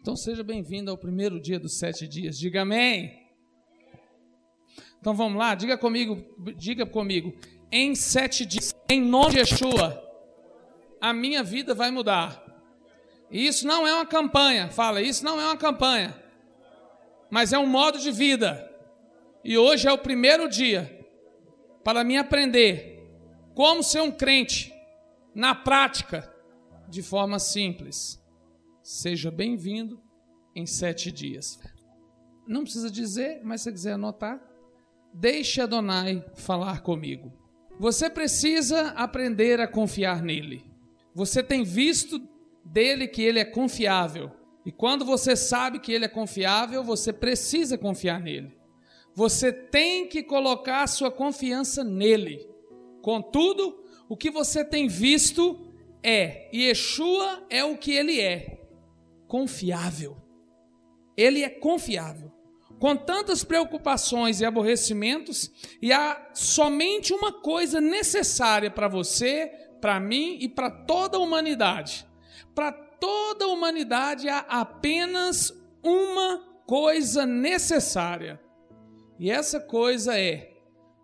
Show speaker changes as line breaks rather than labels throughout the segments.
Então seja bem-vindo ao primeiro dia dos sete dias. Diga amém. Então vamos lá, diga comigo, diga comigo. Em sete dias, em nome de Yeshua, a minha vida vai mudar. E isso não é uma campanha, fala, isso não é uma campanha, mas é um modo de vida. E hoje é o primeiro dia para mim aprender como ser um crente na prática, de forma simples. Seja bem-vindo em sete dias. Não precisa dizer, mas se quiser anotar, deixe Adonai falar comigo. Você precisa aprender a confiar nele. Você tem visto dele que ele é confiável. E quando você sabe que ele é confiável, você precisa confiar nele. Você tem que colocar sua confiança nele. Contudo, o que você tem visto é, Yeshua é o que ele é, confiável. Ele é confiável. Com tantas preocupações e aborrecimentos, e há somente uma coisa necessária para você, para mim e para toda a humanidade. Para toda a humanidade há apenas uma coisa necessária e essa coisa é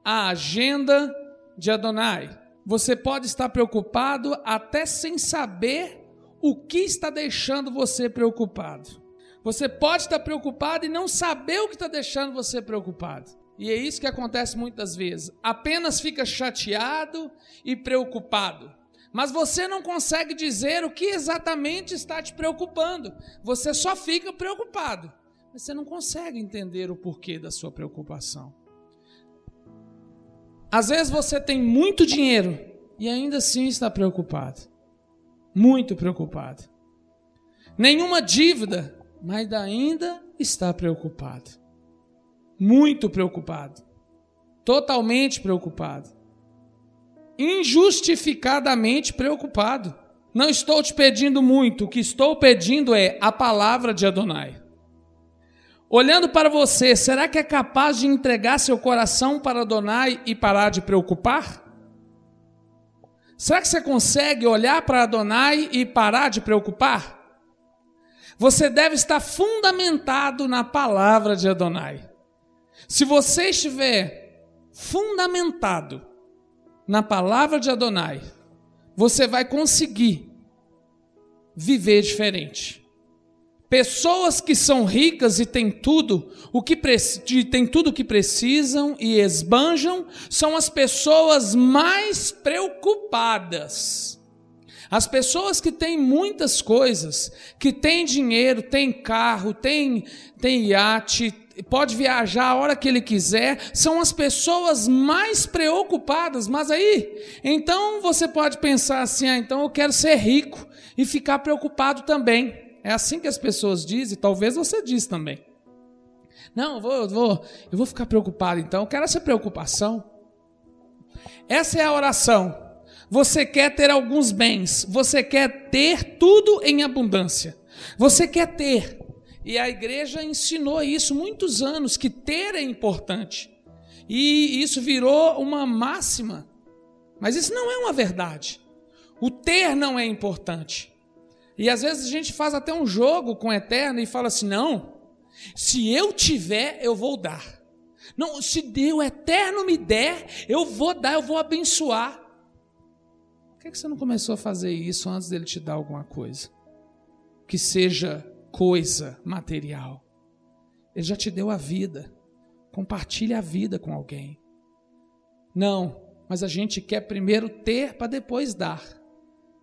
a agenda de Adonai. Você pode estar preocupado até sem saber o que está deixando você preocupado. Você pode estar preocupado e não saber o que está deixando você preocupado. E é isso que acontece muitas vezes. Apenas fica chateado e preocupado. Mas você não consegue dizer o que exatamente está te preocupando. Você só fica preocupado mas você não consegue entender o porquê da sua preocupação. Às vezes você tem muito dinheiro e ainda assim está preocupado. Muito preocupado. Nenhuma dívida, mas ainda está preocupado. Muito preocupado. Totalmente preocupado. Injustificadamente preocupado. Não estou te pedindo muito, o que estou pedindo é a palavra de Adonai. Olhando para você, será que é capaz de entregar seu coração para Adonai e parar de preocupar? Será que você consegue olhar para Adonai e parar de preocupar? Você deve estar fundamentado na palavra de Adonai. Se você estiver fundamentado na palavra de Adonai, você vai conseguir viver diferente. Pessoas que são ricas e têm tudo, o que têm tudo o que precisam e esbanjam, são as pessoas mais preocupadas. As pessoas que têm muitas coisas, que têm dinheiro, têm carro, têm, têm iate, pode viajar a hora que ele quiser, são as pessoas mais preocupadas. Mas aí, então você pode pensar assim: ah, então eu quero ser rico e ficar preocupado também. É assim que as pessoas dizem, talvez você diz também. Não, eu vou, eu vou, eu vou ficar preocupado então, eu quero essa preocupação. Essa é a oração. Você quer ter alguns bens, você quer ter tudo em abundância. Você quer ter. E a igreja ensinou isso muitos anos que ter é importante. E isso virou uma máxima. Mas isso não é uma verdade. O ter não é importante. E às vezes a gente faz até um jogo com o eterno e fala assim: não, se eu tiver, eu vou dar. Não, se Deus eterno me der, eu vou dar, eu vou abençoar. Por que, que você não começou a fazer isso antes dele te dar alguma coisa? Que seja coisa material. Ele já te deu a vida. Compartilhe a vida com alguém. Não, mas a gente quer primeiro ter para depois dar.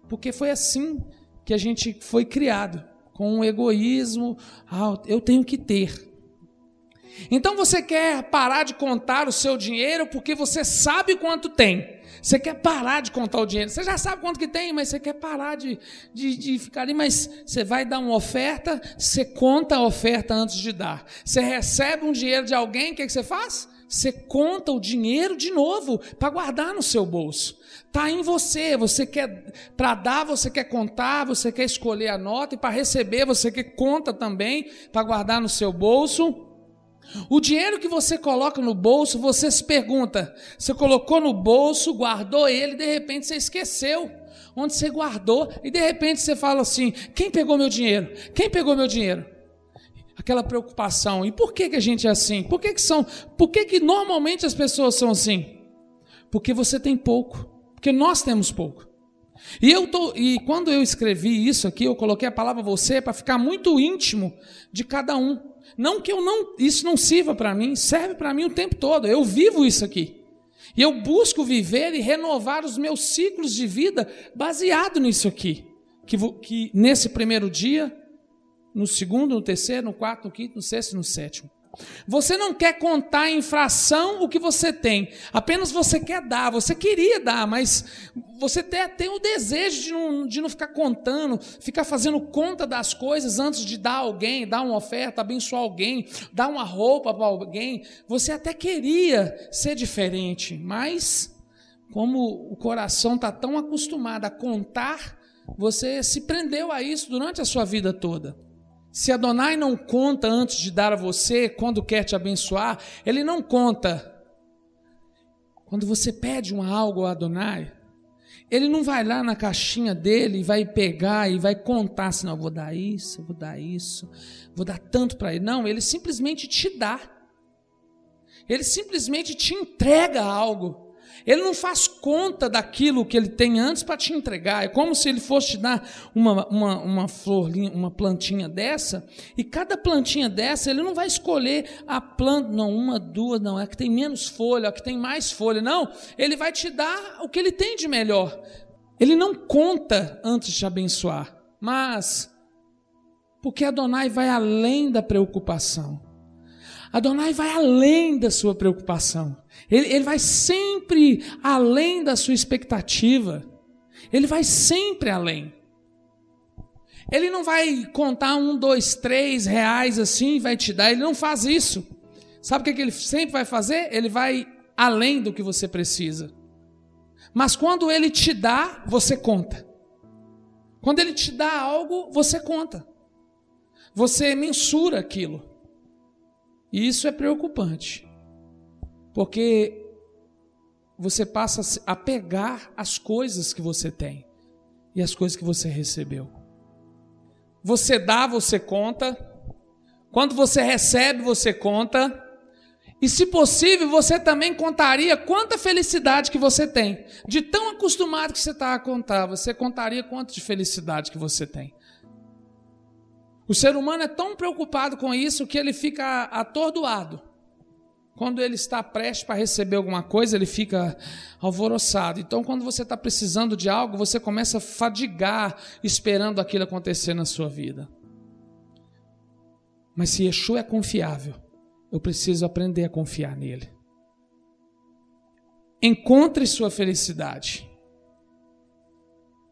Porque foi assim que a gente foi criado com um egoísmo, ah, eu tenho que ter. Então você quer parar de contar o seu dinheiro porque você sabe quanto tem. Você quer parar de contar o dinheiro. Você já sabe quanto que tem, mas você quer parar de, de, de ficar ali. Mas você vai dar uma oferta, você conta a oferta antes de dar. Você recebe um dinheiro de alguém, o que, que você faz? Você conta o dinheiro de novo para guardar no seu bolso. Está em você. Você quer para dar, você quer contar, você quer escolher a nota e para receber você quer conta também para guardar no seu bolso. O dinheiro que você coloca no bolso, você se pergunta: você colocou no bolso, guardou ele, de repente você esqueceu. onde você guardou, e de repente você fala assim: quem pegou meu dinheiro? Quem pegou meu dinheiro? Aquela preocupação. E por que, que a gente é assim? Por que, que são? Por que, que normalmente as pessoas são assim? Porque você tem pouco. Porque nós temos pouco. E eu tô, e quando eu escrevi isso aqui, eu coloquei a palavra você para ficar muito íntimo de cada um. Não que eu não, isso não sirva para mim, serve para mim o tempo todo. Eu vivo isso aqui. E eu busco viver e renovar os meus ciclos de vida baseado nisso aqui. Que, que nesse primeiro dia, no segundo, no terceiro, no quarto, no quinto, no sexto no sétimo. Você não quer contar em fração o que você tem, apenas você quer dar. Você queria dar, mas você tem, tem o desejo de não, de não ficar contando, ficar fazendo conta das coisas antes de dar alguém, dar uma oferta, abençoar alguém, dar uma roupa para alguém. Você até queria ser diferente, mas como o coração está tão acostumado a contar, você se prendeu a isso durante a sua vida toda. Se Adonai não conta antes de dar a você, quando quer te abençoar, ele não conta. Quando você pede um algo a Adonai, ele não vai lá na caixinha dele e vai pegar e vai contar assim, não, vou dar isso, vou dar isso, vou dar tanto para ele. Não, ele simplesmente te dá. Ele simplesmente te entrega algo. Ele não faz conta daquilo que ele tem antes para te entregar. É como se ele fosse te dar uma, uma, uma florzinha, uma plantinha dessa, e cada plantinha dessa, ele não vai escolher a planta, não, uma, duas, não, é que tem menos folha, a que tem mais folha. Não, ele vai te dar o que ele tem de melhor. Ele não conta antes de te abençoar, mas porque Adonai vai além da preocupação. Adonai vai além da sua preocupação. Ele, ele vai sempre além da sua expectativa. Ele vai sempre além. Ele não vai contar um, dois, três reais assim e vai te dar. Ele não faz isso. Sabe o que, é que ele sempre vai fazer? Ele vai além do que você precisa. Mas quando ele te dá, você conta. Quando ele te dá algo, você conta. Você mensura aquilo. E isso é preocupante, porque você passa a pegar as coisas que você tem e as coisas que você recebeu. Você dá, você conta. Quando você recebe, você conta. E se possível, você também contaria quanta felicidade que você tem. De tão acostumado que você está a contar, você contaria quanto de felicidade que você tem. O ser humano é tão preocupado com isso que ele fica atordoado. Quando ele está prestes para receber alguma coisa, ele fica alvoroçado. Então, quando você está precisando de algo, você começa a fadigar esperando aquilo acontecer na sua vida. Mas se Yeshua é confiável, eu preciso aprender a confiar nele. Encontre sua felicidade.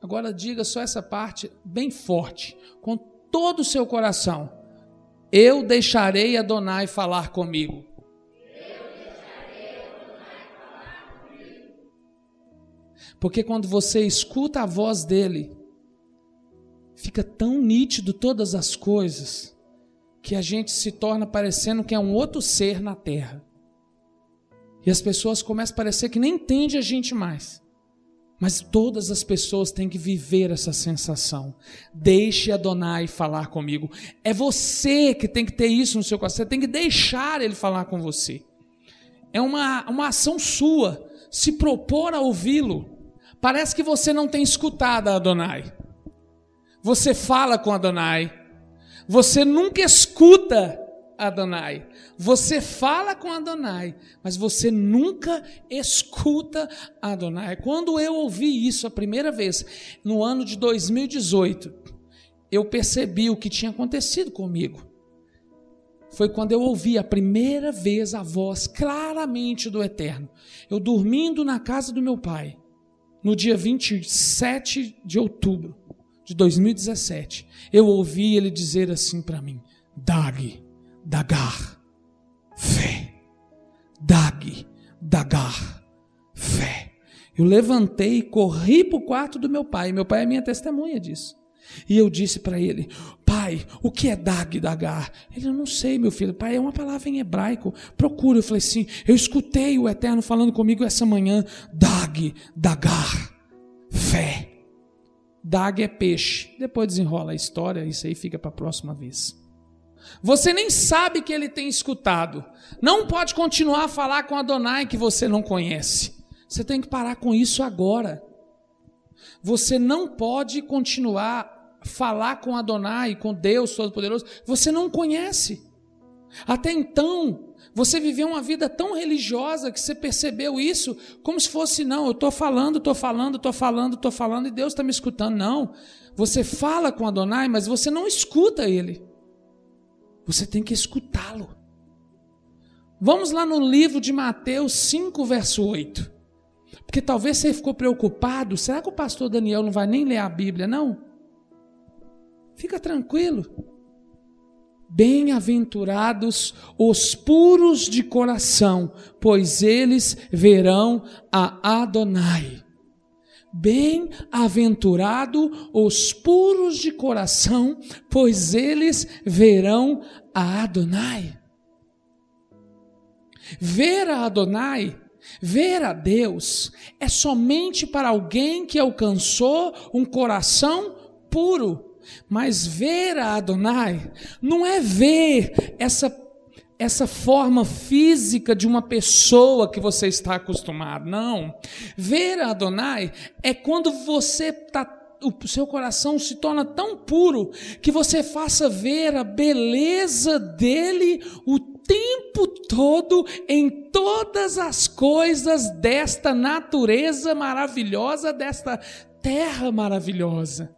Agora diga só essa parte bem forte, com todo o seu coração: Eu deixarei Adonai falar comigo. Porque quando você escuta a voz dele, fica tão nítido todas as coisas que a gente se torna parecendo que é um outro ser na terra. E as pessoas começam a parecer que nem entende a gente mais. Mas todas as pessoas têm que viver essa sensação. Deixe Adonai falar comigo. É você que tem que ter isso no seu coração. Você tem que deixar ele falar com você. É uma, uma ação sua. Se propor a ouvi-lo. Parece que você não tem escutado a Adonai. Você fala com Adonai. Você nunca escuta Adonai. Você fala com Adonai, mas você nunca escuta Adonai. Quando eu ouvi isso a primeira vez, no ano de 2018, eu percebi o que tinha acontecido comigo. Foi quando eu ouvi a primeira vez a voz claramente do Eterno. Eu dormindo na casa do meu pai, no dia 27 de outubro de 2017, eu ouvi ele dizer assim para mim: Dag, Dagar, fé. Dag, Dagar, fé. Eu levantei e corri para o quarto do meu pai. Meu pai é minha testemunha disso. E eu disse para ele: Pai, o que é Dag, Dagar? Ele, eu não sei, meu filho. Pai, é uma palavra em hebraico. Procura. Eu falei: Sim, eu escutei o Eterno falando comigo essa manhã: Dag, Dagar, fé. Daga é peixe. Depois desenrola a história, isso aí fica para a próxima vez. Você nem sabe que ele tem escutado. Não pode continuar a falar com Adonai que você não conhece. Você tem que parar com isso agora. Você não pode continuar falar com Adonai, com Deus Todo-Poderoso. Você não conhece. Até então, você viveu uma vida tão religiosa que você percebeu isso como se fosse, não, eu estou falando, estou falando, estou falando, estou falando e Deus está me escutando. Não. Você fala com Adonai, mas você não escuta ele. Você tem que escutá-lo. Vamos lá no livro de Mateus 5, verso 8. Porque talvez você ficou preocupado. Será que o pastor Daniel não vai nem ler a Bíblia, não? Fica tranquilo. Bem-aventurados os puros de coração, pois eles verão a Adonai. Bem-aventurado os puros de coração, pois eles verão a Adonai. Ver a Adonai, ver a Deus, é somente para alguém que alcançou um coração puro. Mas ver a Adonai não é ver essa essa forma física de uma pessoa que você está acostumado. Não. Ver a Adonai é quando você está o seu coração se torna tão puro que você faça ver a beleza dele o tempo todo em todas as coisas desta natureza maravilhosa, desta terra maravilhosa.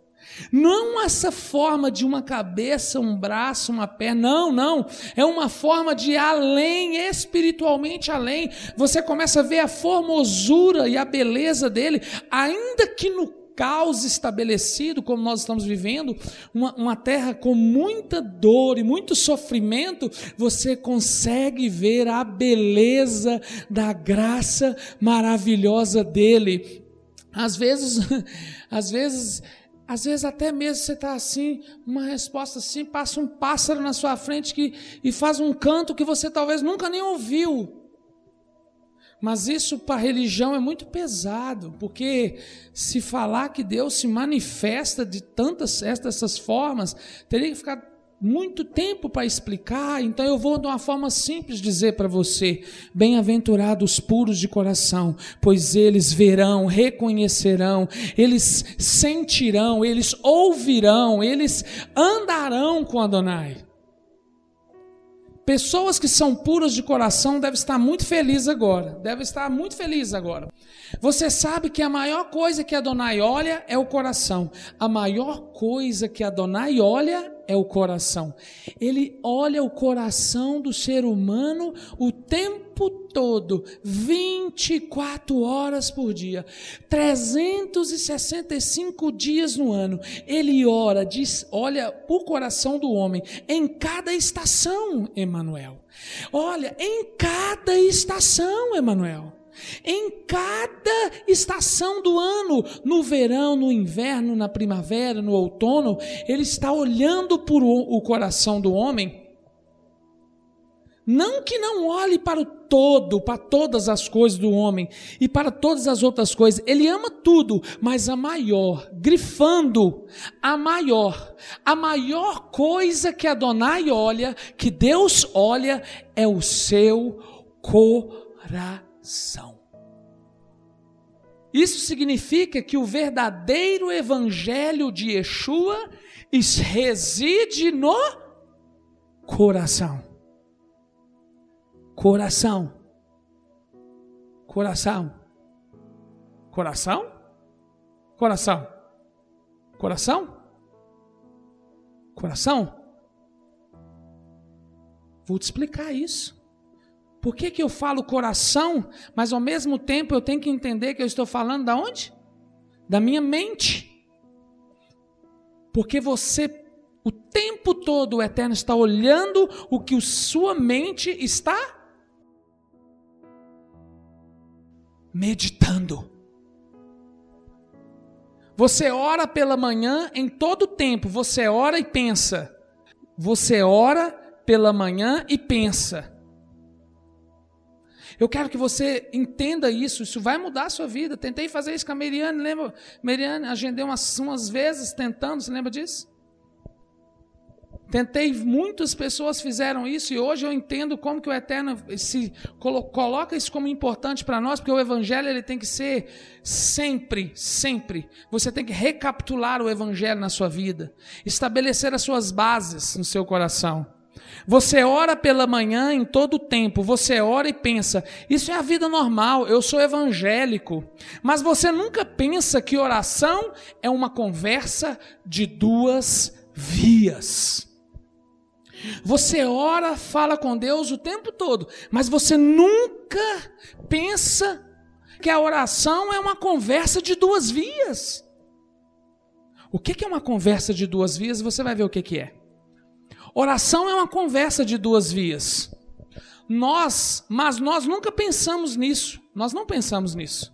Não essa forma de uma cabeça, um braço, uma perna, não, não. É uma forma de além, espiritualmente além. Você começa a ver a formosura e a beleza dele, ainda que no caos estabelecido, como nós estamos vivendo, uma, uma terra com muita dor e muito sofrimento, você consegue ver a beleza da graça maravilhosa dele. Às vezes, às vezes às vezes até mesmo você está assim, uma resposta assim, passa um pássaro na sua frente que, e faz um canto que você talvez nunca nem ouviu. Mas isso para a religião é muito pesado, porque se falar que Deus se manifesta de tantas essas formas, teria que ficar muito tempo para explicar, então eu vou de uma forma simples dizer para você: bem-aventurados puros de coração, pois eles verão, reconhecerão, eles sentirão, eles ouvirão, eles andarão com Adonai. Pessoas que são puras de coração devem estar muito felizes agora. Devem estar muito felizes agora. Você sabe que a maior coisa que Adonai olha é o coração. A maior coisa que Adonai olha é o coração. Ele olha o coração do ser humano o tempo todo, 24 horas por dia, 365 dias no ano. Ele ora, diz, olha o coração do homem em cada estação, Emanuel. Olha, em cada estação, Emanuel. Em cada estação do ano, no verão, no inverno, na primavera, no outono, ele está olhando por o coração do homem. Não que não olhe para o todo, para todas as coisas do homem e para todas as outras coisas. Ele ama tudo, mas a maior, grifando, a maior, a maior coisa que Adonai olha, que Deus olha, é o seu coração coração. Isso significa que o verdadeiro evangelho de Yeshua reside no coração. Coração. Coração. Coração? Coração. Coração? Coração? Vou te explicar isso. Por que, que eu falo coração, mas ao mesmo tempo eu tenho que entender que eu estou falando da onde? Da minha mente. Porque você, o tempo todo, o Eterno está olhando o que sua mente está meditando. Você ora pela manhã em todo tempo, você ora e pensa. Você ora pela manhã e pensa. Eu quero que você entenda isso, isso vai mudar a sua vida. Tentei fazer isso com a Meriane, lembra? Meriane, agendei umas, umas vezes tentando, você lembra disso? Tentei, muitas pessoas fizeram isso e hoje eu entendo como que o Eterno se coloca isso como importante para nós, porque o Evangelho ele tem que ser sempre, sempre. Você tem que recapitular o Evangelho na sua vida, estabelecer as suas bases no seu coração. Você ora pela manhã em todo o tempo, você ora e pensa, isso é a vida normal, eu sou evangélico. Mas você nunca pensa que oração é uma conversa de duas vias. Você ora, fala com Deus o tempo todo, mas você nunca pensa que a oração é uma conversa de duas vias. O que é uma conversa de duas vias? Você vai ver o que é. Oração é uma conversa de duas vias. Nós, mas nós nunca pensamos nisso. Nós não pensamos nisso.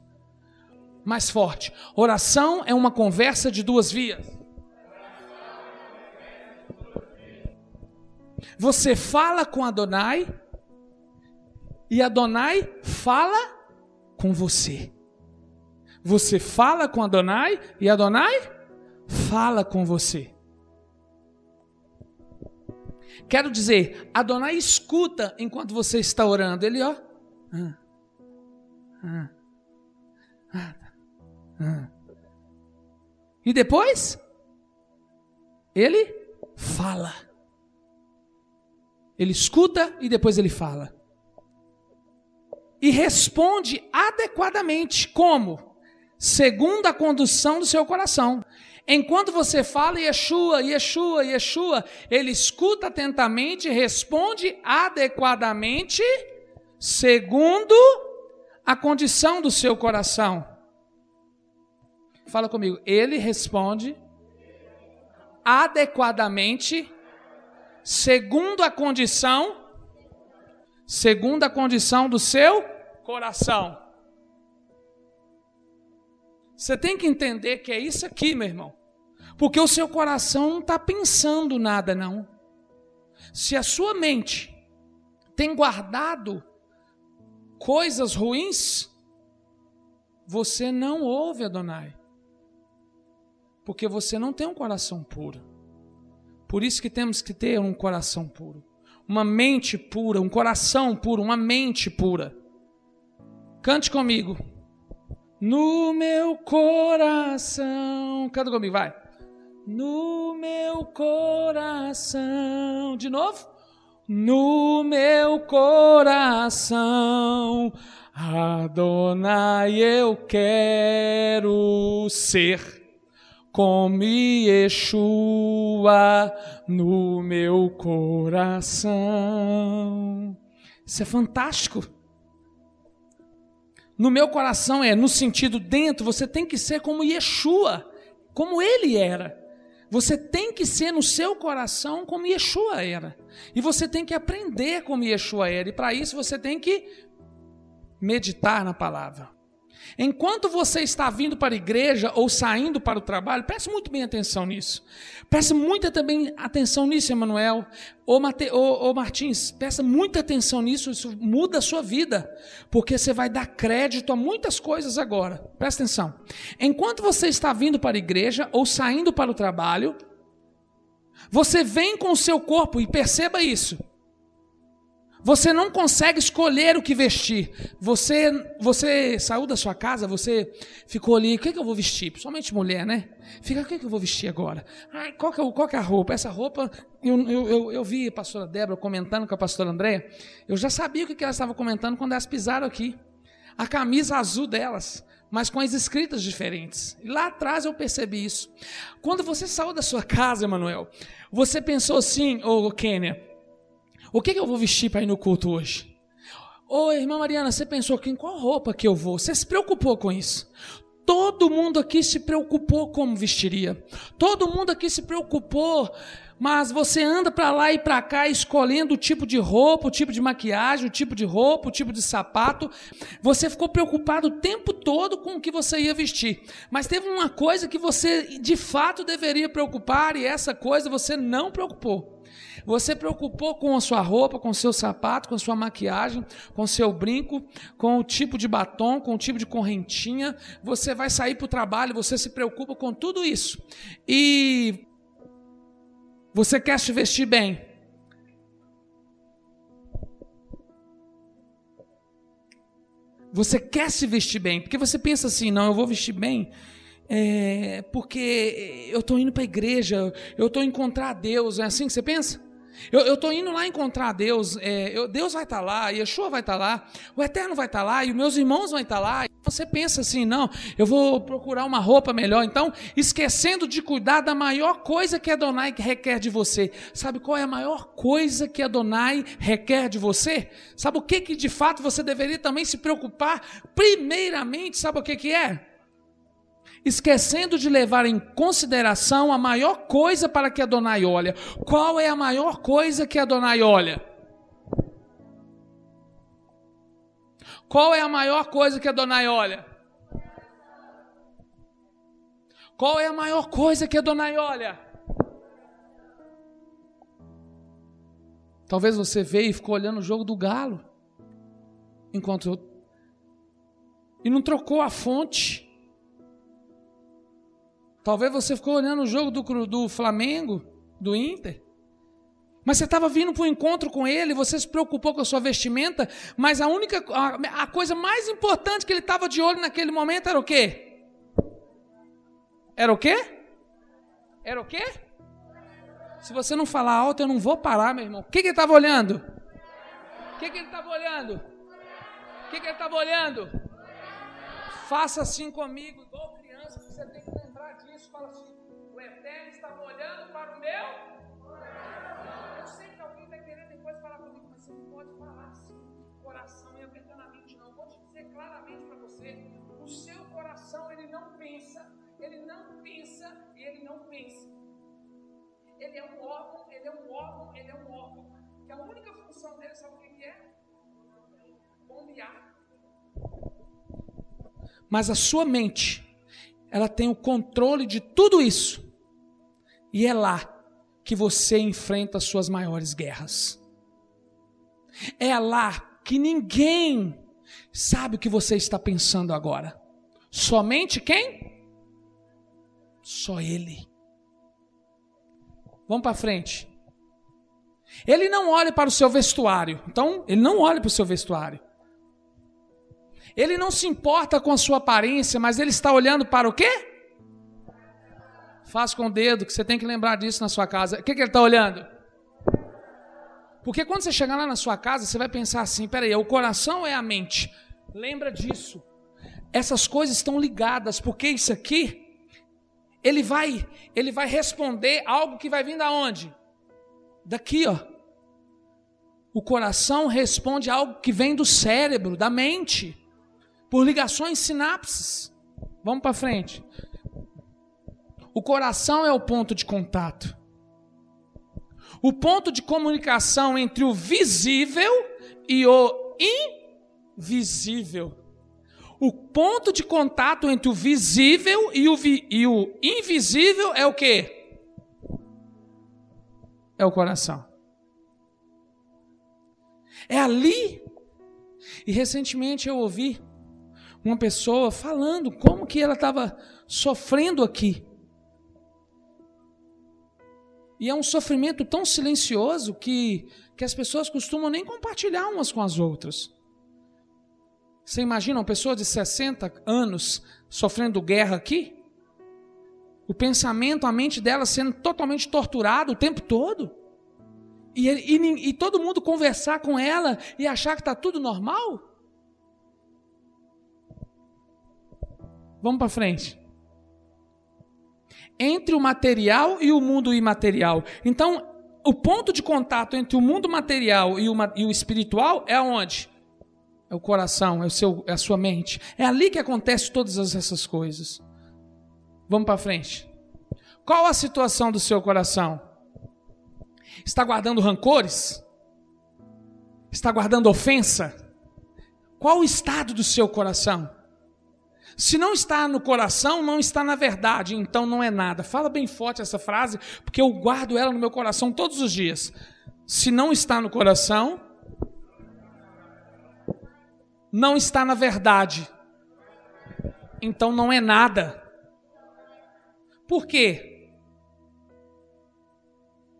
Mais forte. Oração é uma conversa de duas vias. Você fala com Adonai e Adonai fala com você. Você fala com Adonai e Adonai fala com você. Quero dizer, Adonai escuta enquanto você está orando. Ele, ó. E depois, ele fala. Ele escuta e depois ele fala. E responde adequadamente. Como? Segundo a condução do seu coração. Enquanto você fala Yeshua, Yeshua, Yeshua, ele escuta atentamente responde adequadamente, segundo a condição do seu coração. Fala comigo. Ele responde adequadamente segundo a condição, segundo a condição do seu coração. Você tem que entender que é isso aqui, meu irmão. Porque o seu coração não está pensando nada, não. Se a sua mente tem guardado coisas ruins, você não ouve Adonai. Porque você não tem um coração puro. Por isso que temos que ter um coração puro, uma mente pura, um coração puro, uma mente pura. Cante comigo. No meu coração. Canta comigo, vai. No meu coração. De novo. No meu coração. Adonai, eu quero ser como Yeshua no meu coração. Isso é fantástico. No meu coração é no sentido dentro, você tem que ser como Yeshua, como ele era. Você tem que ser no seu coração como Yeshua era. E você tem que aprender como Yeshua era. E para isso você tem que meditar na palavra. Enquanto você está vindo para a igreja ou saindo para o trabalho, preste muito bem atenção nisso. Preste muita também atenção nisso, Emanuel. Ô Martins, presta muita atenção nisso, isso muda a sua vida. Porque você vai dar crédito a muitas coisas agora. Presta atenção. Enquanto você está vindo para a igreja ou saindo para o trabalho, você vem com o seu corpo, e perceba isso. Você não consegue escolher o que vestir. Você você saiu da sua casa, você ficou ali, o que, é que eu vou vestir? Principalmente mulher, né? Fica, o que, é que eu vou vestir agora? Ai, qual, que é, qual que é a roupa? Essa roupa, eu, eu, eu, eu vi a pastora Débora comentando com a pastora Andréia, eu já sabia o que, que elas estavam comentando quando elas pisaram aqui. A camisa azul delas, mas com as escritas diferentes. E lá atrás eu percebi isso. Quando você saiu da sua casa, Emanuel, você pensou assim, ô oh, Kênia, o que, que eu vou vestir para ir no culto hoje? Ô, irmã Mariana, você pensou que em qual roupa que eu vou? Você se preocupou com isso? Todo mundo aqui se preocupou como vestiria. Todo mundo aqui se preocupou, mas você anda para lá e para cá escolhendo o tipo de roupa, o tipo de maquiagem, o tipo de roupa, o tipo de sapato. Você ficou preocupado o tempo todo com o que você ia vestir. Mas teve uma coisa que você de fato deveria preocupar e essa coisa você não preocupou. Você preocupou com a sua roupa, com o seu sapato, com a sua maquiagem, com o seu brinco, com o tipo de batom, com o tipo de correntinha. Você vai sair para o trabalho, você se preocupa com tudo isso. E você quer se vestir bem. Você quer se vestir bem, porque você pensa assim: não, eu vou vestir bem é, porque eu estou indo para a igreja, eu estou encontrar Deus. É assim que você pensa? Eu estou indo lá encontrar Deus, é, eu, Deus vai estar tá lá, Yeshua vai estar tá lá, o Eterno vai estar tá lá, e os meus irmãos vão estar tá lá. E você pensa assim, não, eu vou procurar uma roupa melhor. Então, esquecendo de cuidar da maior coisa que Adonai requer de você. Sabe qual é a maior coisa que Adonai requer de você? Sabe o que, que de fato você deveria também se preocupar? Primeiramente, sabe o que, que é? Esquecendo de levar em consideração a maior coisa para que Adonai olha. Qual é a maior coisa que Adonai olha? Qual é a maior coisa que Adonai olha? Qual é a maior coisa que Adonai olha? Talvez você veio e ficou olhando o jogo do galo. Enquanto eu... E não trocou a fonte. Talvez você ficou olhando o jogo do, do Flamengo, do Inter. Mas você estava vindo para um encontro com ele, você se preocupou com a sua vestimenta, mas a única a, a coisa mais importante que ele estava de olho naquele momento era o quê? Era o quê? Era o quê? Se você não falar alto, eu não vou parar, meu irmão. O que, que ele estava olhando? O que, que ele estava olhando? O que, que ele estava olhando? Faça assim comigo, igual criança, você tem que fala assim: o Eterno estava olhando para o meu. Eu sei que alguém vai querer depois falar comigo, mas você não pode falar assim, coração e apertando a mente, não. Vou te dizer claramente para você: o seu coração ele não pensa, ele não pensa e ele não pensa. Ele é um órgão, ele é um órgão, ele é um órgão. Que a única função dele, sabe o que é? Bombear. Mas a sua mente ela tem o controle de tudo isso. E é lá que você enfrenta as suas maiores guerras. É lá que ninguém sabe o que você está pensando agora. Somente quem? Só Ele. Vamos para frente. Ele não olha para o seu vestuário. Então, ele não olha para o seu vestuário. Ele não se importa com a sua aparência, mas ele está olhando para o quê? Faz com o dedo, que você tem que lembrar disso na sua casa. O que, que ele está olhando? Porque quando você chegar lá na sua casa, você vai pensar assim: peraí, o coração é a mente. Lembra disso. Essas coisas estão ligadas, porque isso aqui, ele vai, ele vai responder algo que vai vir da onde? Daqui, ó. O coração responde algo que vem do cérebro, da mente por ligações sinapses. Vamos para frente. O coração é o ponto de contato. O ponto de comunicação entre o visível e o invisível. O ponto de contato entre o visível e o, vi, e o invisível é o que? É o coração. É ali. E recentemente eu ouvi uma pessoa falando como que ela estava sofrendo aqui. E é um sofrimento tão silencioso que, que as pessoas costumam nem compartilhar umas com as outras. Você imagina uma pessoa de 60 anos sofrendo guerra aqui? O pensamento, a mente dela sendo totalmente torturado o tempo todo? E, e, e todo mundo conversar com ela e achar que está tudo normal? Vamos para frente. Entre o material e o mundo imaterial. Então, o ponto de contato entre o mundo material e o, e o espiritual é onde? É o coração, é, o seu, é a sua mente. É ali que acontece todas essas coisas. Vamos para frente. Qual a situação do seu coração? Está guardando rancores? Está guardando ofensa? Qual o estado do seu coração? Se não está no coração, não está na verdade, então não é nada. Fala bem forte essa frase, porque eu guardo ela no meu coração todos os dias. Se não está no coração, não está na verdade, então não é nada. Por quê?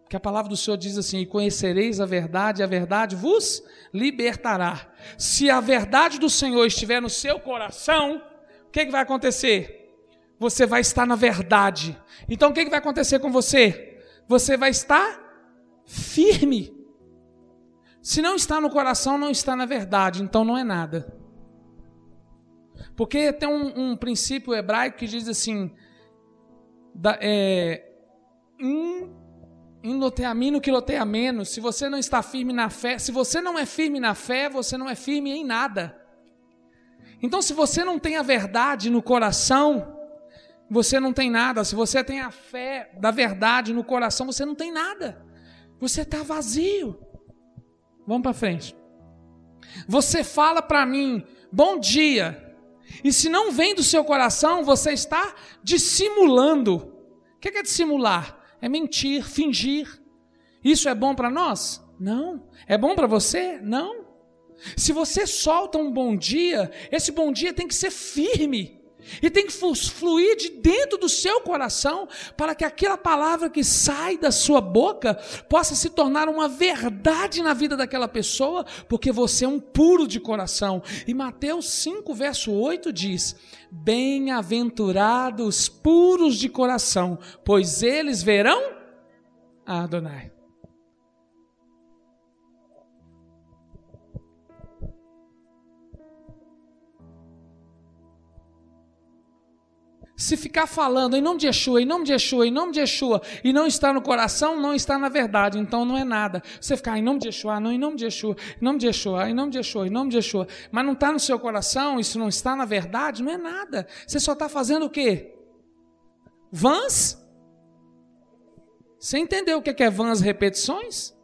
Porque a palavra do Senhor diz assim: conhecereis a verdade, e a verdade vos libertará. Se a verdade do Senhor estiver no seu coração, o que, que vai acontecer? Você vai estar na verdade. Então o que, que vai acontecer com você? Você vai estar firme. Se não está no coração, não está na verdade, então não é nada. Porque tem um, um princípio hebraico que diz assim: da, é, um, um loteamino que. Se você não está firme na fé, se você não é firme na fé, você não é firme em nada. Então, se você não tem a verdade no coração, você não tem nada. Se você tem a fé da verdade no coração, você não tem nada. Você está vazio. Vamos para frente. Você fala para mim, bom dia. E se não vem do seu coração, você está dissimulando. O que é dissimular? É mentir, fingir. Isso é bom para nós? Não. É bom para você? Não. Se você solta um bom dia, esse bom dia tem que ser firme. E tem que fluir de dentro do seu coração para que aquela palavra que sai da sua boca possa se tornar uma verdade na vida daquela pessoa, porque você é um puro de coração. E Mateus 5, verso 8 diz: Bem-aventurados puros de coração, pois eles verão Adonai. Se ficar falando em nome de Yeshua, em nome de Yeshua, em nome de Yeshua, e não está no coração, não está na verdade, então não é nada. Você ficar em nome de Yeshua, não, em nome de Yeshua, em nome de Yeshua, em nome de Yeshua, em nome de Yeshua, mas não está no seu coração, isso não está na verdade, não é nada. Você só está fazendo o quê? Vãs? Você entendeu o que é vãs repetições?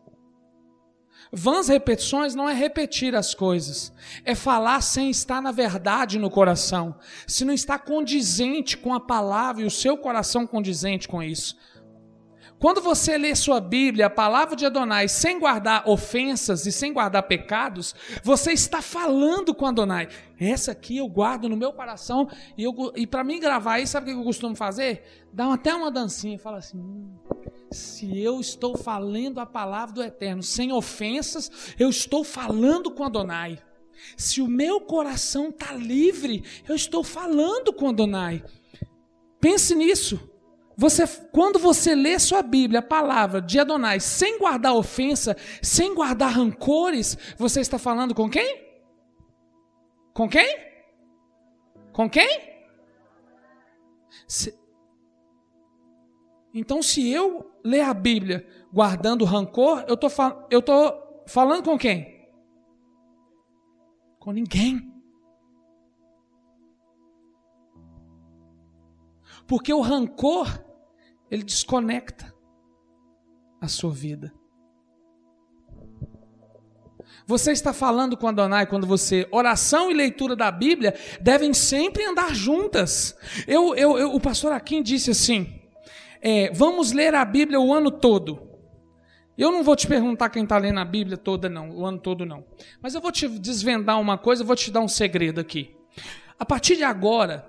Vãs repetições não é repetir as coisas, é falar sem estar na verdade no coração. Se não está condizente com a palavra e o seu coração condizente com isso. Quando você lê sua Bíblia, a palavra de Adonai, sem guardar ofensas e sem guardar pecados, você está falando com Adonai. Essa aqui eu guardo no meu coração e, e para mim gravar isso, sabe o que eu costumo fazer? Dá até uma dancinha e fala assim. Hum, se eu estou falando a palavra do Eterno sem ofensas, eu estou falando com Adonai. Se o meu coração está livre, eu estou falando com Adonai. Pense nisso. Você, quando você lê sua Bíblia, a palavra de Adonai, sem guardar ofensa, sem guardar rancores, você está falando com quem? Com quem? Com quem? Se, então, se eu ler a Bíblia guardando rancor, eu tô, eu tô falando com quem? Com ninguém. Porque o rancor ele desconecta a sua vida. Você está falando com Adonai quando você. Oração e leitura da Bíblia devem sempre andar juntas. Eu, eu, eu o pastor Aquim disse assim: é, vamos ler a Bíblia o ano todo. Eu não vou te perguntar quem está lendo a Bíblia toda, não, o ano todo, não. Mas eu vou te desvendar uma coisa, eu vou te dar um segredo aqui. A partir de agora,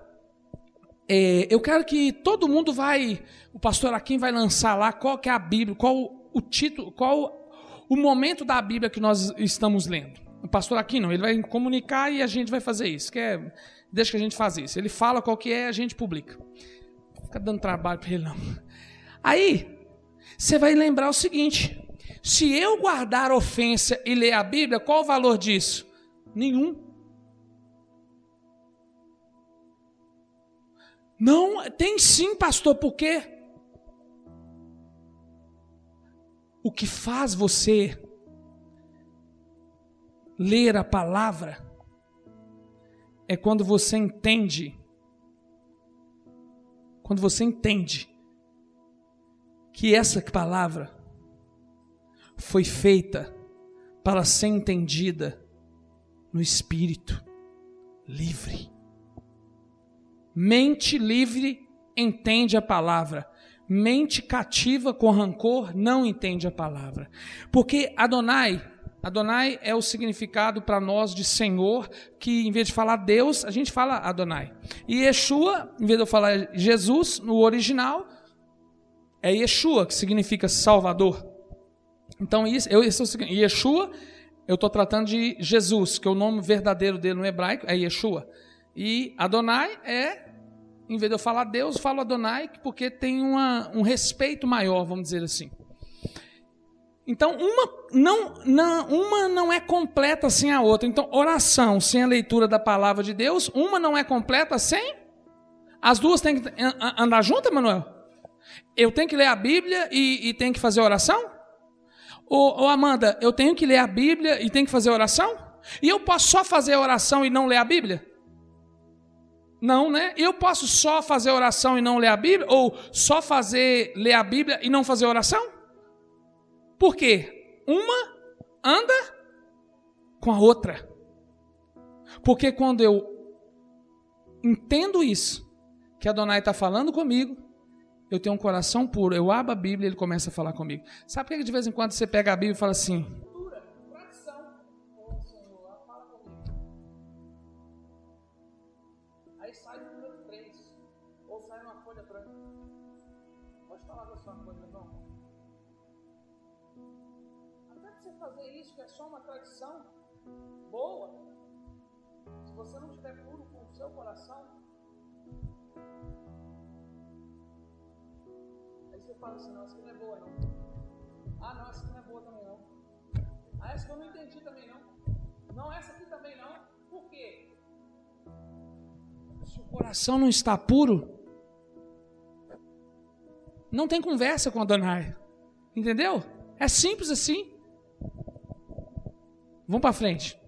é, eu quero que todo mundo vai, o pastor Aquim vai lançar lá qual que é a Bíblia, qual o título, qual o momento da Bíblia que nós estamos lendo. O pastor Aquim não, ele vai comunicar e a gente vai fazer isso. Que é, deixa que a gente faz isso. Ele fala qual que é, a gente publica. Fica dando trabalho para ele não. Aí, você vai lembrar o seguinte: se eu guardar ofensa e ler a Bíblia, qual o valor disso? Nenhum. Não, tem sim, pastor, por quê? O que faz você ler a palavra é quando você entende, quando você entende que essa palavra foi feita para ser entendida no espírito livre. Mente livre entende a palavra. Mente cativa com rancor não entende a palavra. Porque Adonai, Adonai é o significado para nós de Senhor, que em vez de falar Deus, a gente fala Adonai. E Yeshua, em vez de eu falar Jesus, no original, é Yeshua, que significa Salvador. Então, isso, eu, isso é Yeshua, eu estou tratando de Jesus, que é o nome verdadeiro dele no hebraico, é Yeshua. E Adonai é, em vez de eu falar Deus, eu falo Adonai, porque tem uma, um respeito maior, vamos dizer assim. Então, uma não, não, uma não é completa sem a outra. Então, oração sem a leitura da palavra de Deus, uma não é completa sem. As duas têm que andar juntas, Manuel? Eu tenho que ler a Bíblia e, e tenho que fazer oração? Ou, ou, Amanda, eu tenho que ler a Bíblia e tenho que fazer oração? E eu posso só fazer oração e não ler a Bíblia? Não, né? Eu posso só fazer oração e não ler a Bíblia? Ou só fazer ler a Bíblia e não fazer oração? Por quê? Uma anda com a outra. Porque quando eu entendo isso, que a Donai está falando comigo, eu tenho um coração puro, eu abro a Bíblia e ele começa a falar comigo. Sabe por que de vez em quando você pega a Bíblia e fala assim? 3, ou sai uma folha branca. Pode falar da sua coisa, irmão. Até que você fazer isso, que é só uma tradição boa, se você não estiver puro com o seu coração, fala assim, não, essa aqui não é boa não. Ah, não, essa aqui não é boa também não. Ah, essa aqui eu não entendi também não. Não, essa aqui também não. Por quê? Se o coração não está puro, não tem conversa com Adonai. Entendeu? É simples assim. Vamos para frente.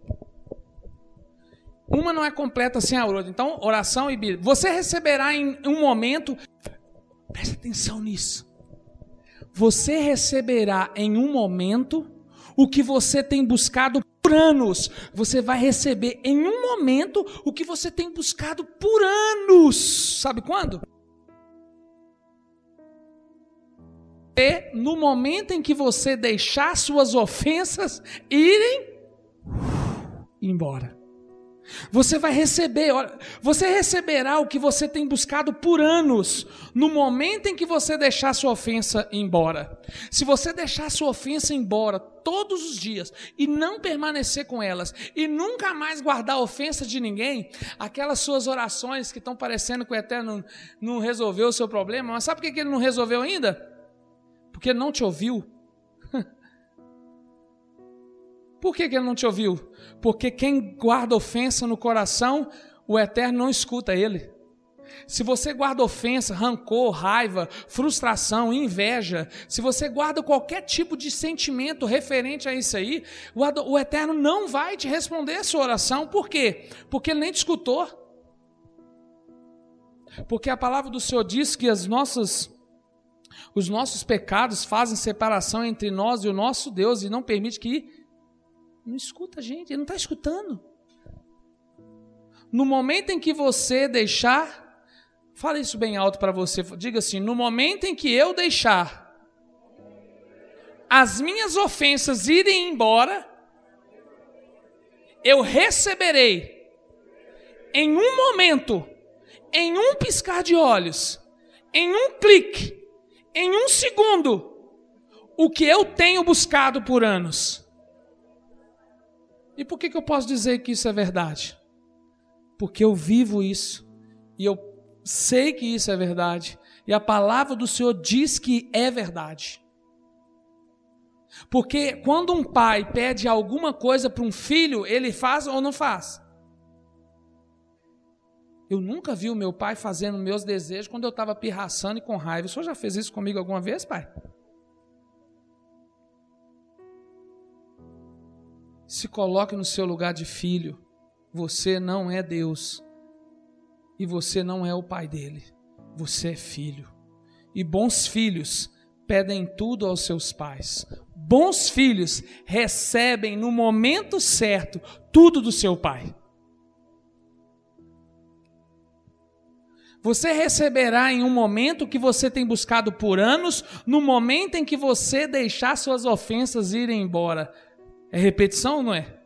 Uma não é completa sem a outra. Então, oração e Bíblia. Você receberá em um momento. Preste atenção nisso você receberá em um momento o que você tem buscado por anos. Você vai receber em um momento o que você tem buscado por anos. Sabe quando? E no momento em que você deixar suas ofensas irem embora. Você vai receber, você receberá o que você tem buscado por anos, no momento em que você deixar sua ofensa embora. Se você deixar sua ofensa embora todos os dias e não permanecer com elas e nunca mais guardar a ofensa de ninguém, aquelas suas orações que estão parecendo que o Eterno não resolveu o seu problema, mas sabe por que ele não resolveu ainda? Porque não te ouviu. Por que, que ele não te ouviu? Porque quem guarda ofensa no coração, o eterno não escuta ele. Se você guarda ofensa, rancor, raiva, frustração, inveja, se você guarda qualquer tipo de sentimento referente a isso aí, o Eterno não vai te responder a sua oração. Por quê? Porque ele nem te escutou. Porque a palavra do Senhor diz que as nossas, os nossos pecados fazem separação entre nós e o nosso Deus e não permite que não escuta a gente, ele não está escutando. No momento em que você deixar, fala isso bem alto para você, diga assim: no momento em que eu deixar as minhas ofensas irem embora, eu receberei em um momento, em um piscar de olhos, em um clique, em um segundo, o que eu tenho buscado por anos. E por que, que eu posso dizer que isso é verdade? Porque eu vivo isso. E eu sei que isso é verdade. E a palavra do Senhor diz que é verdade. Porque quando um pai pede alguma coisa para um filho, ele faz ou não faz? Eu nunca vi o meu pai fazendo meus desejos quando eu estava pirraçando e com raiva. O senhor já fez isso comigo alguma vez, pai? Se coloque no seu lugar de filho. Você não é Deus. E você não é o pai dele. Você é filho. E bons filhos pedem tudo aos seus pais. Bons filhos recebem no momento certo tudo do seu pai. Você receberá em um momento que você tem buscado por anos, no momento em que você deixar suas ofensas irem embora. É repetição não é?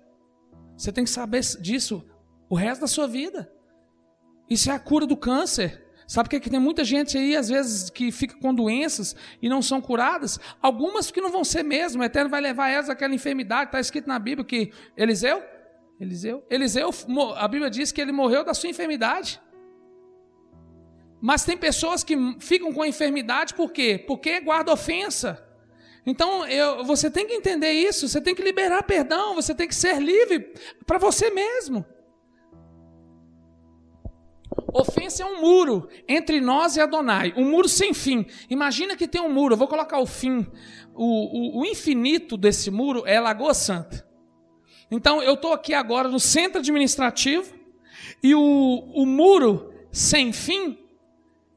Você tem que saber disso o resto da sua vida. Isso é a cura do câncer. Sabe que, que tem muita gente aí, às vezes, que fica com doenças e não são curadas? Algumas que não vão ser mesmo. O Eterno vai levar elas àquela enfermidade. Está escrito na Bíblia que Eliseu, Eliseu, Eliseu, a Bíblia diz que ele morreu da sua enfermidade. Mas tem pessoas que ficam com a enfermidade por quê? Porque guarda ofensa. Então, eu, você tem que entender isso, você tem que liberar perdão, você tem que ser livre para você mesmo. Ofensa é um muro entre nós e Adonai, um muro sem fim. Imagina que tem um muro, eu vou colocar o fim, o, o, o infinito desse muro é Lagoa Santa. Então, eu estou aqui agora no centro administrativo e o, o muro sem fim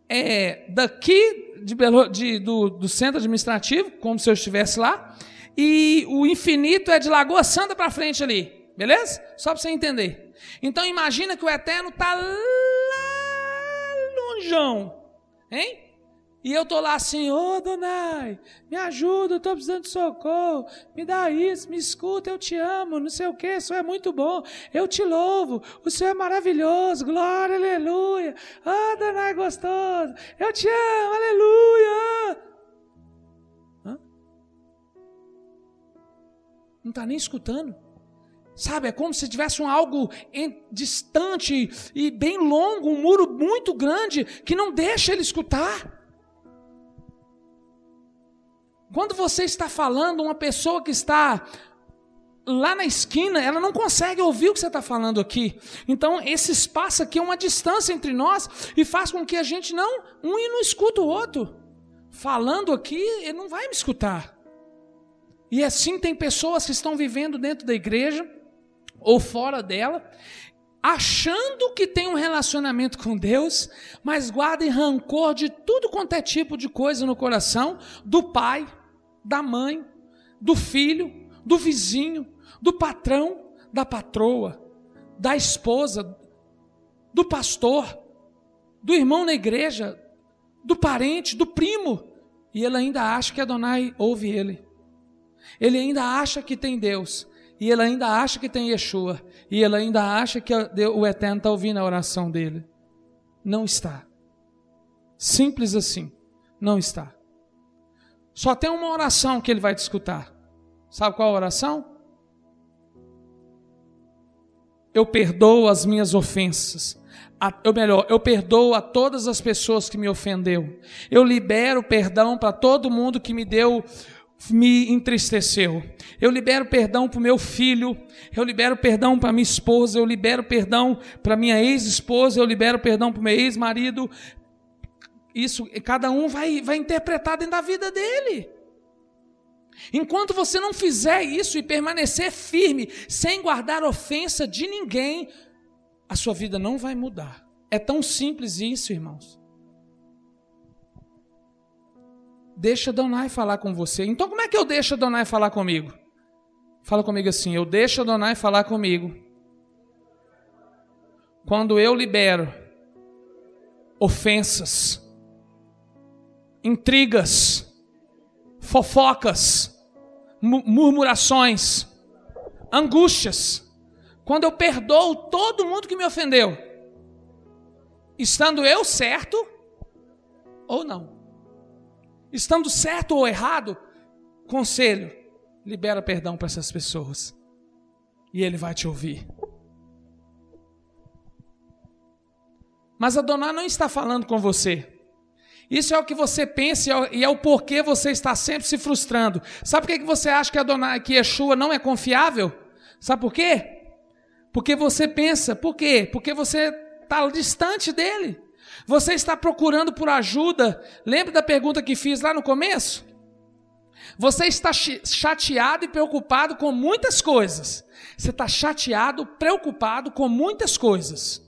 é daqui de Belo, de, do, do centro administrativo, como se eu estivesse lá, e o infinito é de Lagoa Santa para frente ali, beleza? Só para você entender. Então imagina que o eterno está lá longeão, hein? E eu tô lá assim, ô oh, Donai, me ajuda, eu tô precisando de socorro, me dá isso, me escuta, eu te amo, não sei o que, isso é muito bom, eu te louvo, o Senhor é maravilhoso, glória, aleluia, ah, oh, Donai gostoso, eu te amo, aleluia. Hã? Não está nem escutando. Sabe, é como se tivesse um algo distante e bem longo, um muro muito grande que não deixa ele escutar. Quando você está falando, uma pessoa que está lá na esquina, ela não consegue ouvir o que você está falando aqui. Então, esse espaço aqui é uma distância entre nós e faz com que a gente não, um e não escuta o outro. Falando aqui, ele não vai me escutar. E assim tem pessoas que estão vivendo dentro da igreja ou fora dela, achando que tem um relacionamento com Deus, mas guardem rancor de tudo quanto é tipo de coisa no coração do pai, da mãe, do filho, do vizinho, do patrão, da patroa, da esposa, do pastor, do irmão na igreja, do parente, do primo. E ele ainda acha que Adonai ouve ele. Ele ainda acha que tem Deus. E ele ainda acha que tem Yeshua. E ele ainda acha que o Eterno está ouvindo a oração dele. Não está. Simples assim. Não está. Só tem uma oração que ele vai te escutar. Sabe qual a oração? Eu perdoo as minhas ofensas. Eu melhor, eu perdoo a todas as pessoas que me ofendeu. Eu libero perdão para todo mundo que me deu me entristeceu. Eu libero perdão para o meu filho, eu libero perdão para minha esposa, eu libero perdão para minha ex-esposa, eu libero perdão para o meu ex-marido. Isso, cada um vai, vai interpretar dentro da vida dele. Enquanto você não fizer isso e permanecer firme, sem guardar ofensa de ninguém, a sua vida não vai mudar. É tão simples isso, irmãos. Deixa Donai falar com você. Então, como é que eu deixo Donai falar comigo? Fala comigo assim: eu deixo Donai falar comigo. Quando eu libero ofensas, intrigas, fofocas, murmurações, angústias, quando eu perdoo todo mundo que me ofendeu, estando eu certo ou não. Estando certo ou errado, conselho, libera perdão para essas pessoas. E ele vai te ouvir. Mas Adonai não está falando com você. Isso é o que você pensa e é o porquê você está sempre se frustrando. Sabe por que você acha que Adonai, que Yeshua não é confiável? Sabe por quê? Porque você pensa. Por quê? Porque você está distante dele. Você está procurando por ajuda? Lembra da pergunta que fiz lá no começo? Você está chateado e preocupado com muitas coisas. Você está chateado, preocupado com muitas coisas.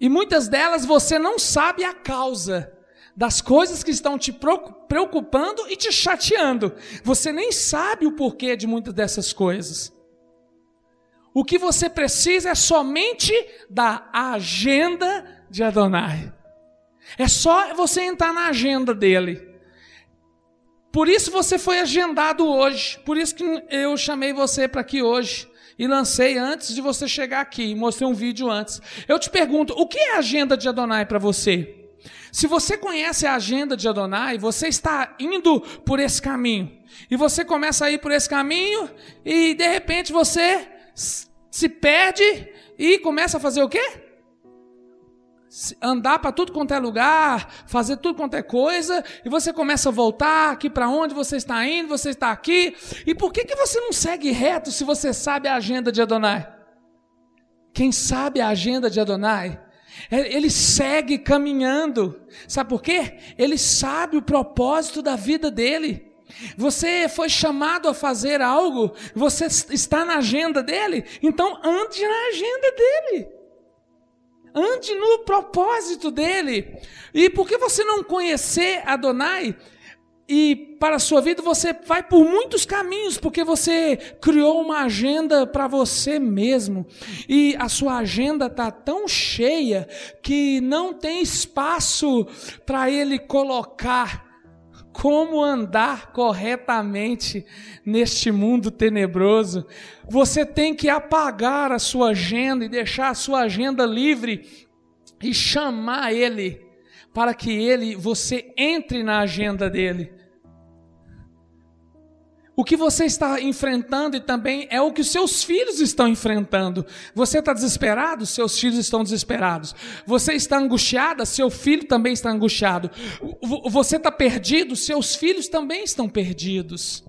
E muitas delas você não sabe a causa das coisas que estão te preocupando e te chateando. Você nem sabe o porquê de muitas dessas coisas. O que você precisa é somente da agenda de Adonai. É só você entrar na agenda dele. Por isso você foi agendado hoje. Por isso que eu chamei você para aqui hoje. E lancei antes de você chegar aqui. Mostrei um vídeo antes. Eu te pergunto: o que é a agenda de Adonai para você? Se você conhece a agenda de Adonai, você está indo por esse caminho. E você começa a ir por esse caminho e de repente você se perde e começa a fazer o quê? Andar para tudo quanto é lugar, fazer tudo quanto é coisa, e você começa a voltar aqui para onde você está indo, você está aqui. E por que, que você não segue reto se você sabe a agenda de Adonai? Quem sabe a agenda de Adonai ele segue caminhando. Sabe por quê? Ele sabe o propósito da vida dele. Você foi chamado a fazer algo, você está na agenda dele, então ande na agenda dele. Ande no propósito dele. E por que você não conhecer Adonai? E para a sua vida você vai por muitos caminhos, porque você criou uma agenda para você mesmo. E a sua agenda está tão cheia que não tem espaço para ele colocar como andar corretamente neste mundo tenebroso. Você tem que apagar a sua agenda e deixar a sua agenda livre e chamar ele para que ele, você entre na agenda dele. O que você está enfrentando e também é o que os seus filhos estão enfrentando. Você está desesperado? Seus filhos estão desesperados. Você está angustiada? Seu filho também está angustiado. Você está perdido? Seus filhos também estão perdidos.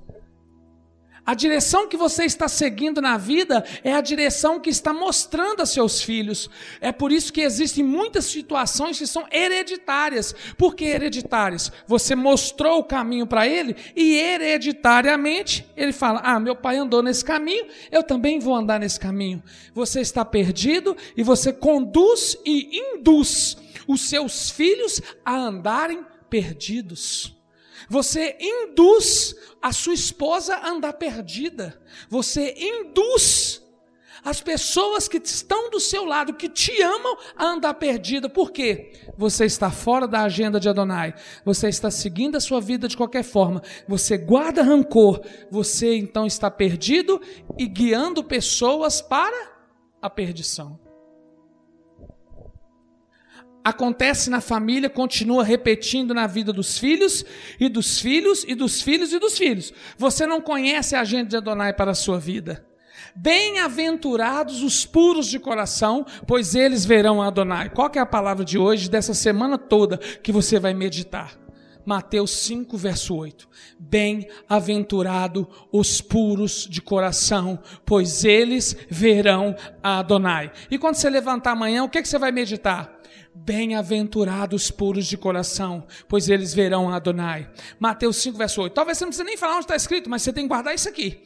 A direção que você está seguindo na vida é a direção que está mostrando a seus filhos. É por isso que existem muitas situações que são hereditárias. Por que hereditárias? Você mostrou o caminho para ele e hereditariamente ele fala: Ah, meu pai andou nesse caminho, eu também vou andar nesse caminho. Você está perdido e você conduz e induz os seus filhos a andarem perdidos. Você induz a sua esposa a andar perdida. Você induz as pessoas que estão do seu lado, que te amam, a andar perdida. Por quê? Você está fora da agenda de Adonai. Você está seguindo a sua vida de qualquer forma. Você guarda rancor. Você então está perdido e guiando pessoas para a perdição acontece na família, continua repetindo na vida dos filhos e dos filhos e dos filhos e dos filhos. Você não conhece a agenda de Adonai para a sua vida. Bem-aventurados os puros de coração, pois eles verão Adonai. Qual é a palavra de hoje, dessa semana toda, que você vai meditar? Mateus 5, verso 8. Bem-aventurado os puros de coração, pois eles verão Adonai. E quando você levantar amanhã, o que, que você vai meditar? Bem-aventurados puros de coração, pois eles verão Adonai. Mateus 5, verso 8. Talvez você não precise nem falar onde está escrito, mas você tem que guardar isso aqui.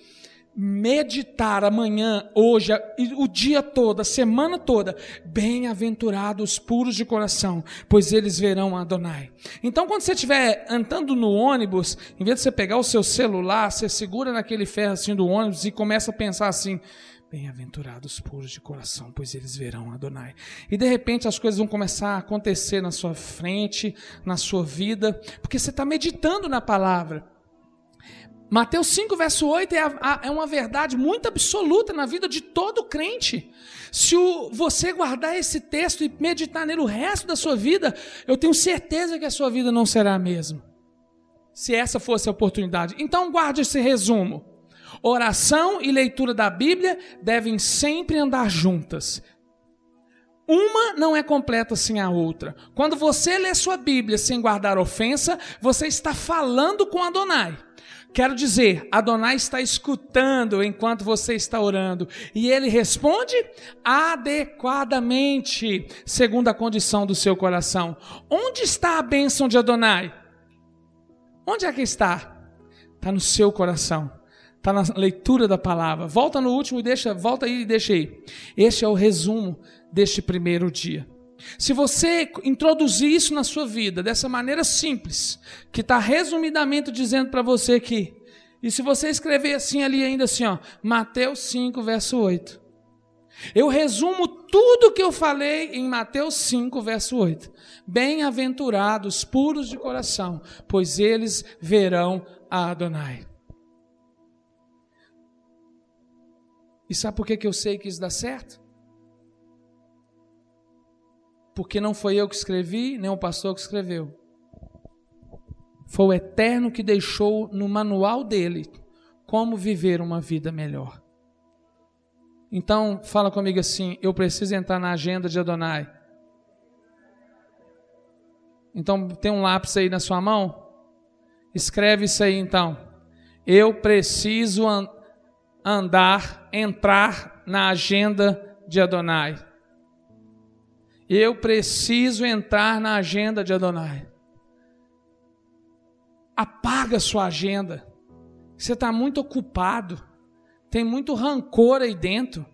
Meditar amanhã, hoje, o dia todo, a semana toda. Bem-aventurados puros de coração, pois eles verão Adonai. Então, quando você estiver andando no ônibus, em vez de você pegar o seu celular, você segura naquele ferro assim do ônibus e começa a pensar assim: Bem-aventurados puros de coração, pois eles verão Adonai. E de repente as coisas vão começar a acontecer na sua frente, na sua vida, porque você está meditando na palavra. Mateus 5, verso 8 é, a, é, uma verdade muito absoluta na vida de todo crente. Se o, você guardar esse texto e meditar nele o resto da sua vida, eu tenho certeza que a sua vida não será a mesma. Se essa fosse a oportunidade. Então guarde esse resumo. Oração e leitura da Bíblia devem sempre andar juntas. Uma não é completa sem a outra. Quando você lê sua Bíblia sem guardar ofensa, você está falando com Adonai. Quero dizer, Adonai está escutando enquanto você está orando e ele responde adequadamente, segundo a condição do seu coração. Onde está a bênção de Adonai? Onde é que está? Está no seu coração. Está na leitura da palavra. Volta no último e deixa, volta aí e deixa aí. Este é o resumo deste primeiro dia. Se você introduzir isso na sua vida dessa maneira simples, que está resumidamente dizendo para você aqui, e se você escrever assim ali ainda assim, ó, Mateus 5, verso 8. Eu resumo tudo que eu falei em Mateus 5, verso 8. Bem-aventurados puros de coração, pois eles verão a Adonai. E sabe por que, que eu sei que isso dá certo? Porque não foi eu que escrevi, nem o pastor que escreveu. Foi o Eterno que deixou no manual dele como viver uma vida melhor. Então, fala comigo assim: eu preciso entrar na agenda de Adonai. Então, tem um lápis aí na sua mão? Escreve isso aí então. Eu preciso andar, entrar na agenda de Adonai. Eu preciso entrar na agenda de Adonai. Apaga sua agenda. Você está muito ocupado. Tem muito rancor aí dentro.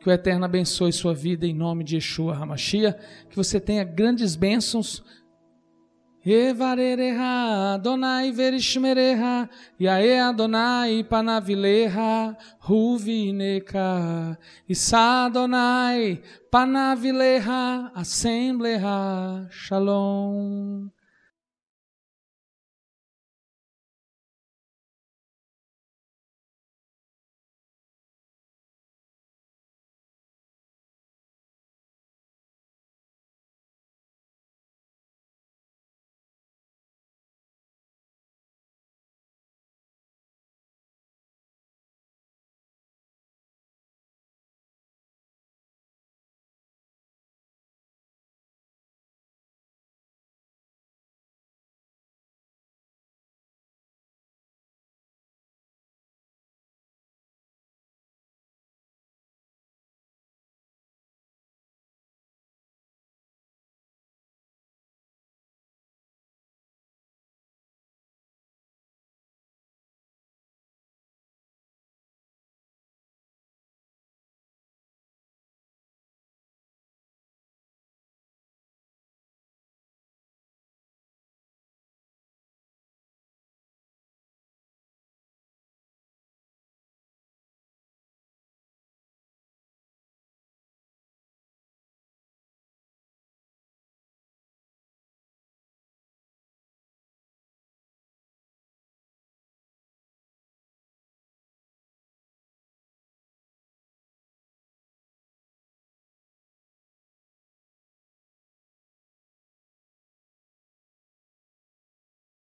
Que o Eterno abençoe sua vida em nome de Yeshua Hamashia. Que você tenha grandes bênçãos. Evarereha Adonai verishmereha Yae Adonai panavileha Ruvineka. Isa Adonai panavileha Assembleha. Shalom